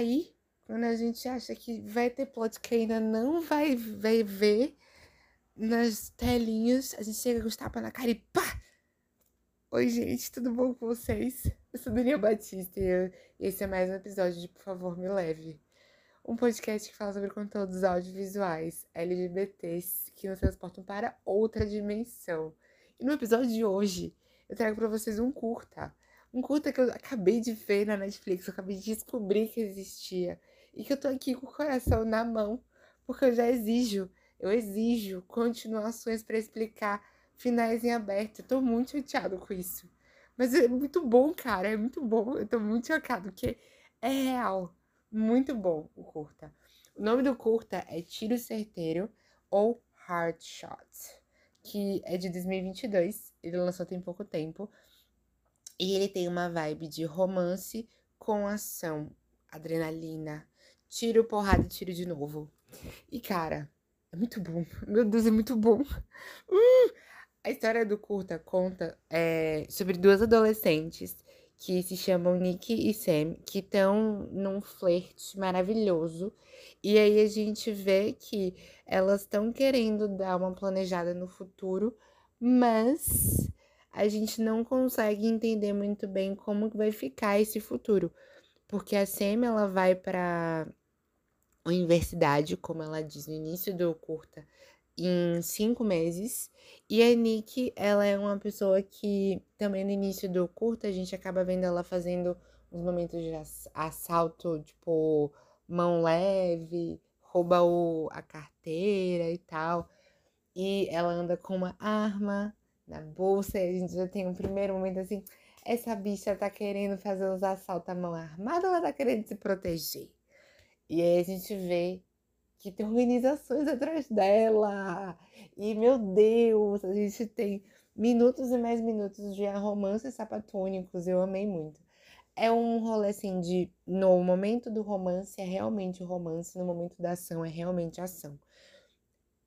aí, quando a gente acha que vai ter plot que ainda não vai, vai ver nas telinhas, a gente chega com os tapas na cara e pá! Oi, gente, tudo bom com vocês? Eu sou Daniel Batista e, esse é mais um episódio de Por Favor Me Leve. Um podcast que fala sobre conteúdos audiovisuais LGBTs que nos transportam para outra dimensão. E no episódio de hoje, eu trago para vocês um curta. Um curta que eu acabei de ver na Netflix, eu acabei de descobrir que existia. E que eu tô aqui com o coração na mão, porque eu já exijo, eu exijo continuações para explicar finais em aberto. Eu tô muito chateado com isso. Mas é muito bom, cara. É muito bom. Eu tô muito chocado, porque é real. Muito bom o curta. O nome do curta é Tiro Certeiro ou Hard Shot, que é de 2022. Ele lançou tem pouco tempo. E ele tem uma vibe de romance com ação, adrenalina, tiro, porrada tiro de novo. E cara, é muito bom. Meu Deus, é muito bom. Uh! A história do curta conta é, sobre duas adolescentes que se chamam Nick e Sam, que estão num flerte maravilhoso. E aí a gente vê que elas estão querendo dar uma planejada no futuro, mas a gente não consegue entender muito bem como vai ficar esse futuro. Porque a Sam ela vai para universidade, como ela diz no início do curta, em cinco meses. E a Nick, ela é uma pessoa que também no início do curta a gente acaba vendo ela fazendo uns momentos de assalto, tipo, mão leve, rouba o, a carteira e tal. E ela anda com uma arma na bolsa e a gente já tem um primeiro momento assim, essa bicha tá querendo fazer os assaltos à mão armada ela tá querendo se proteger? E aí a gente vê que tem organizações atrás dela. E, meu Deus, a gente tem minutos e mais minutos de romances sapatônicos. Eu amei muito. É um rolê assim de no momento do romance é realmente romance, no momento da ação é realmente ação.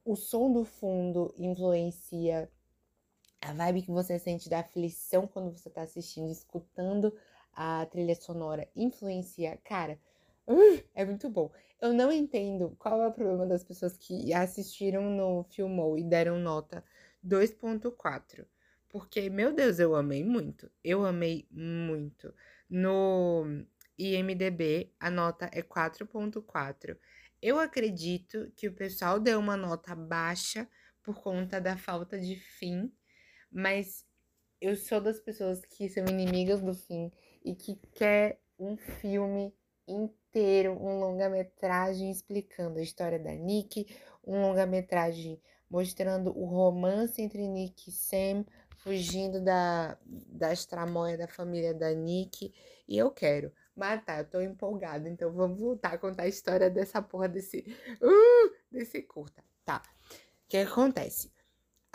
O som do fundo influencia a vibe que você sente da aflição quando você tá assistindo, escutando a trilha sonora influencia. Cara, uh, é muito bom. Eu não entendo qual é o problema das pessoas que assistiram no Filmou e deram nota 2.4. Porque, meu Deus, eu amei muito. Eu amei muito. No IMDB, a nota é 4.4. Eu acredito que o pessoal deu uma nota baixa por conta da falta de fim, mas eu sou das pessoas que são inimigas do fim e que quer um filme inteiro, um longa-metragem explicando a história da Nick, um longa-metragem mostrando o romance entre Nick e Sam, fugindo da, das tramóias da família da Nick. E eu quero. Mas tá, eu tô empolgada, então vamos voltar a contar a história dessa porra desse. Uh, desse curta. Tá. O que acontece?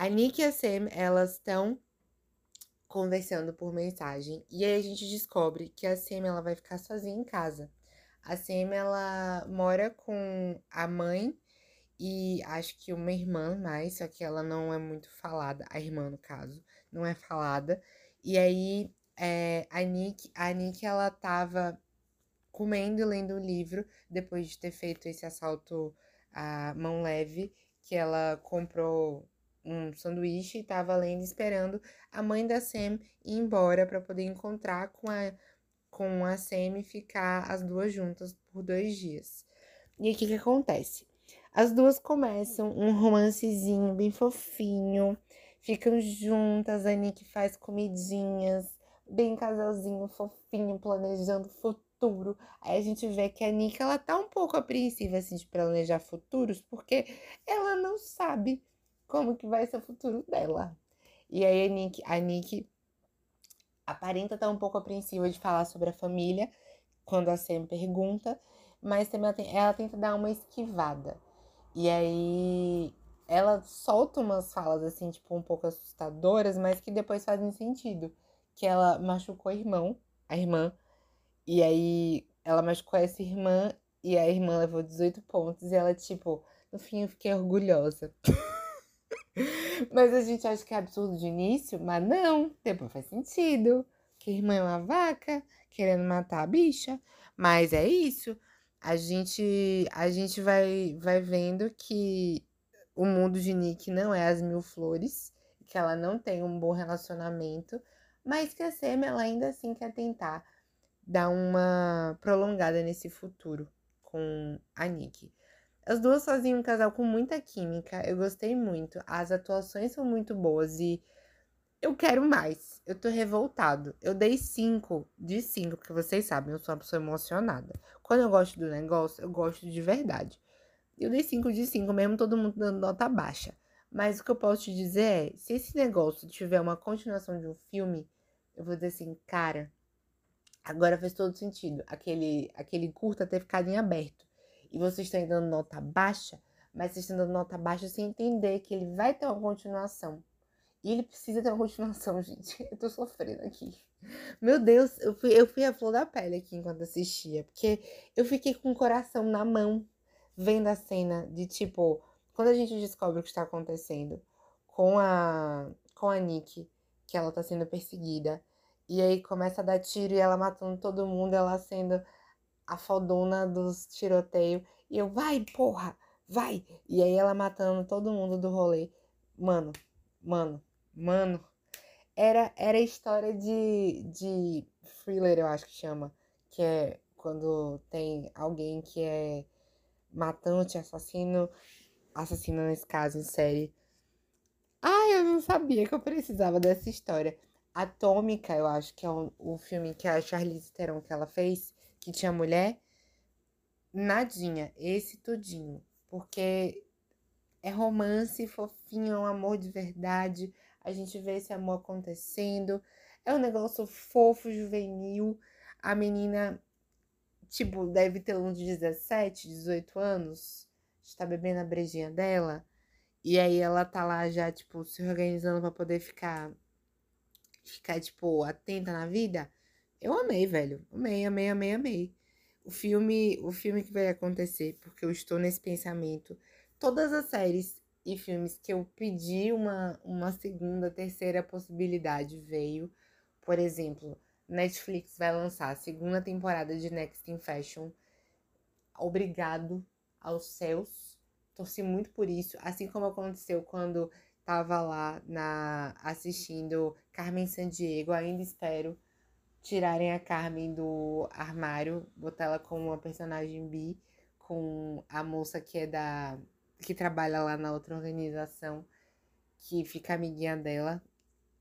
A Nick e a Sam, elas estão conversando por mensagem. E aí a gente descobre que a Sam ela vai ficar sozinha em casa. A Sam, ela mora com a mãe e acho que uma irmã mais, só que ela não é muito falada, a irmã no caso, não é falada. E aí é, a Nick, a Nick ela tava comendo e lendo o livro depois de ter feito esse assalto à mão leve, que ela comprou um sanduíche e tava lendo esperando a mãe da Sam ir embora para poder encontrar com a com a Semi ficar as duas juntas por dois dias. E o que, que acontece? As duas começam um romancezinho bem fofinho, ficam juntas, a Nick faz comidinhas, bem casalzinho fofinho, planejando futuro. Aí a gente vê que a Nick ela tá um pouco apreensiva assim de planejar futuros, porque ela não sabe como que vai ser o futuro dela. E aí a Nick, a Nick aparenta estar um pouco apreensiva de falar sobre a família quando a Sam pergunta, mas também ela, tem, ela tenta dar uma esquivada. E aí ela solta umas falas assim, tipo, um pouco assustadoras, mas que depois fazem sentido. Que ela machucou a irmão, a irmã, e aí ela machucou essa irmã e a irmã levou 18 pontos e ela, tipo, no fim eu fiquei orgulhosa. Mas a gente acha que é absurdo de início, mas não, depois faz sentido. Que irmã é uma vaca, querendo matar a bicha. Mas é isso. a gente, a gente vai, vai vendo que o mundo de Nick não é as mil flores, que ela não tem um bom relacionamento, mas que a Sam ela ainda assim quer tentar dar uma prolongada nesse futuro com a Nick. As duas fazem um casal com muita química, eu gostei muito. As atuações são muito boas e eu quero mais. Eu tô revoltado. Eu dei 5 de 5, porque vocês sabem, eu sou uma pessoa emocionada. Quando eu gosto do negócio, eu gosto de verdade. Eu dei 5 de 5, mesmo todo mundo dando nota baixa. Mas o que eu posso te dizer é, se esse negócio tiver uma continuação de um filme, eu vou dizer assim, cara, agora faz todo sentido. Aquele, aquele curta ter ficado em aberto. E vocês estão dando nota baixa, mas vocês estão dando nota baixa sem entender que ele vai ter uma continuação. E ele precisa ter uma continuação, gente. Eu tô sofrendo aqui. Meu Deus, eu fui, eu fui a flor da pele aqui enquanto assistia. Porque eu fiquei com o coração na mão, vendo a cena de tipo, quando a gente descobre o que está acontecendo com a, com a Nick, que ela tá sendo perseguida. E aí começa a dar tiro e ela matando todo mundo, ela sendo a fodona dos tiroteios. E eu, vai, porra, vai! E aí ela matando todo mundo do rolê. Mano, mano, Mano, era, era história de, de thriller, eu acho que chama. Que é quando tem alguém que é matante, assassino, assassino nesse caso, em série. Ai, eu não sabia que eu precisava dessa história. Atômica, eu acho que é o, o filme que a Charlize Theron que ela fez, que tinha mulher. Nadinha, esse tudinho. Porque é romance, fofinho, é um amor de verdade a gente vê esse amor acontecendo. É um negócio fofo, juvenil. A menina, tipo, deve ter uns 17, 18 anos. Está bebendo a brejinha dela. E aí ela tá lá já, tipo, se organizando para poder ficar, ficar, tipo, atenta na vida. Eu amei, velho. Amei, amei, amei, amei. O filme, o filme que vai acontecer, porque eu estou nesse pensamento. Todas as séries e filmes que eu pedi uma, uma segunda, terceira possibilidade veio. Por exemplo, Netflix vai lançar a segunda temporada de Next in Fashion. Obrigado aos céus. Torci muito por isso. Assim como aconteceu quando tava lá na assistindo Carmen Sandiego. Ainda espero tirarem a Carmen do armário, botar ela como uma personagem bi, com a moça que é da que trabalha lá na outra organização, que fica amiguinha dela.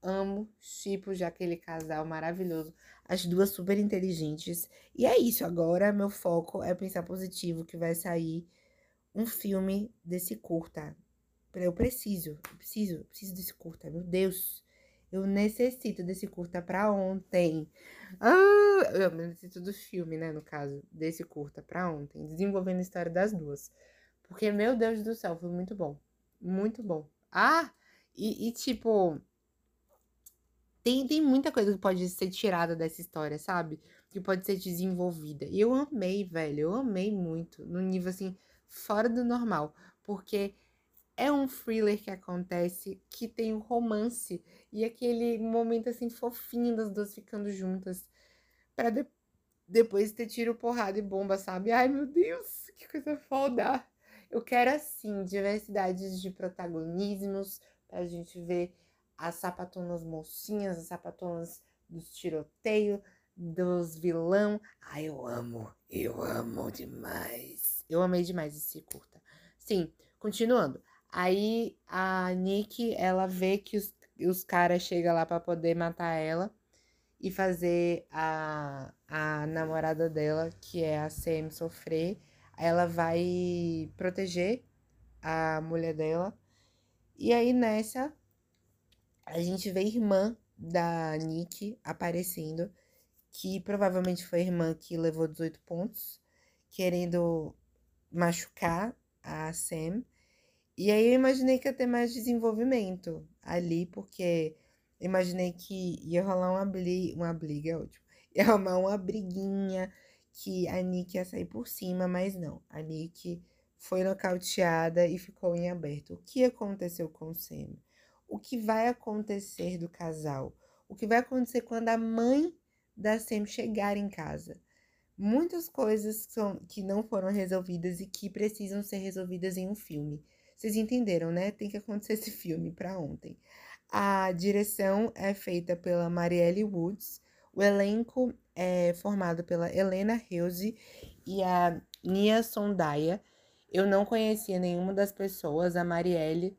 Amo, tipo, já aquele casal maravilhoso. As duas super inteligentes. E é isso, agora meu foco é pensar positivo que vai sair um filme desse curta. Eu preciso, eu preciso, eu preciso desse curta, meu Deus. Eu necessito desse curta pra ontem. Ah, eu necessito do filme, né, no caso, desse curta pra ontem. Desenvolvendo a história das duas. Porque, meu Deus do céu, foi muito bom. Muito bom. Ah, e, e tipo. Tem, tem muita coisa que pode ser tirada dessa história, sabe? Que pode ser desenvolvida. E eu amei, velho. Eu amei muito. No nível assim, fora do normal. Porque é um thriller que acontece que tem um romance e aquele momento assim fofinho das duas ficando juntas para de depois ter tiro, porrada e bomba, sabe? Ai, meu Deus, que coisa foda. Eu quero, assim, diversidades de protagonismos pra gente ver as sapatonas mocinhas, as sapatonas dos tiroteios, dos vilão. Ai, eu amo, eu amo demais. Eu amei demais esse curta. Sim, continuando. Aí a Nick, ela vê que os, os caras chegam lá para poder matar ela e fazer a, a namorada dela, que é a Sam, sofrer ela vai proteger a mulher dela. E aí nessa a gente vê a irmã da Nick aparecendo, que provavelmente foi a irmã que levou 18 pontos, querendo machucar a Sam. E aí eu imaginei que ia ter mais desenvolvimento ali, porque imaginei que ia rolar uma, bli uma briga, é ótimo. Ia rolar uma briguinha que a Nick ia sair por cima, mas não. A Nick foi nocauteada e ficou em aberto. O que aconteceu com o Sam? O que vai acontecer do casal? O que vai acontecer quando a mãe da Sam chegar em casa? muitas coisas são, que não foram resolvidas e que precisam ser resolvidas em um filme. Vocês entenderam, né? Tem que acontecer esse filme para ontem. A direção é feita pela Marielle Woods. O elenco é formado pela Helena Hilse e a Nia Sondaya. Eu não conhecia nenhuma das pessoas. A Marielle,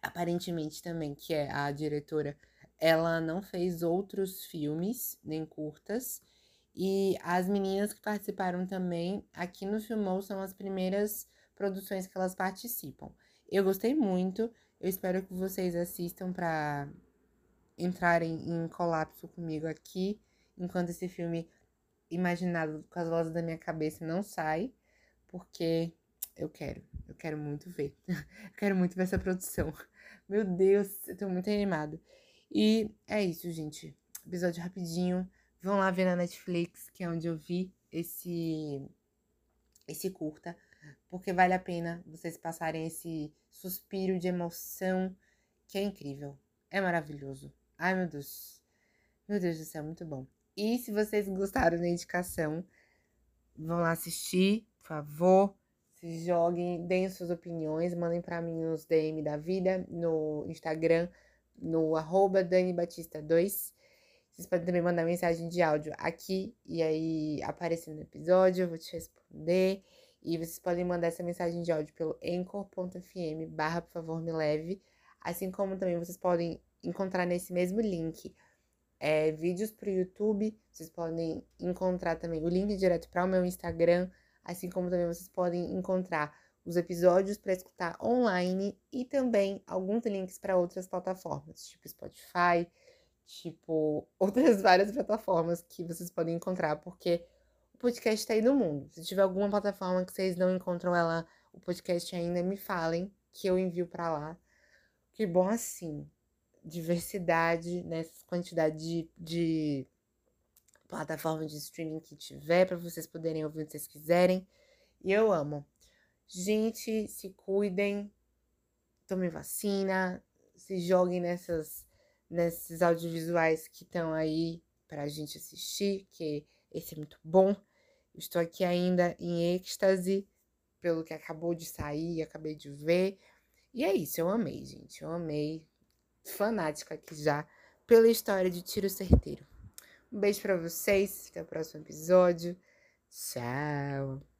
aparentemente também, que é a diretora, ela não fez outros filmes, nem curtas. E as meninas que participaram também aqui no Filmou são as primeiras produções que elas participam. Eu gostei muito, eu espero que vocês assistam para entrarem em colapso comigo aqui, enquanto esse filme imaginado com as vozes da minha cabeça não sai, porque eu quero, eu quero muito ver. eu quero muito ver essa produção. Meu Deus, eu tô muito animada. E é isso, gente. Episódio rapidinho. Vão lá ver na Netflix, que é onde eu vi esse esse curta, porque vale a pena vocês passarem esse suspiro de emoção que é incrível. É maravilhoso. Ai, meu Deus. Meu Deus do céu, muito bom. E se vocês gostaram da indicação, vão lá assistir, por favor. Se joguem, deem suas opiniões, mandem para mim nos DM da vida, no Instagram, no arroba Dani Batista 2. Vocês podem também mandar mensagem de áudio aqui e aí aparecer no episódio, eu vou te responder. E vocês podem mandar essa mensagem de áudio pelo anchor.fm barra por favor me leve. Assim como também vocês podem encontrar nesse mesmo link é, vídeos para o YouTube. Vocês podem encontrar também o link direto para o meu Instagram. Assim como também vocês podem encontrar os episódios para escutar online e também alguns links para outras plataformas, tipo Spotify, tipo, outras várias plataformas que vocês podem encontrar, porque podcast está aí no mundo. Se tiver alguma plataforma que vocês não encontram ela, o podcast ainda, me falem que eu envio para lá. Que bom assim, diversidade, nessa né? quantidade de, de plataformas de streaming que tiver para vocês poderem ouvir o que vocês quiserem. E eu amo. Gente, se cuidem, tomem vacina, se joguem nessas nesses audiovisuais que estão aí para a gente assistir, que esse é muito bom. Estou aqui ainda em êxtase pelo que acabou de sair, acabei de ver. E é isso, eu amei, gente. Eu amei. Fanática aqui já pela história de Tiro Certeiro. Um beijo para vocês, até o próximo episódio. Tchau.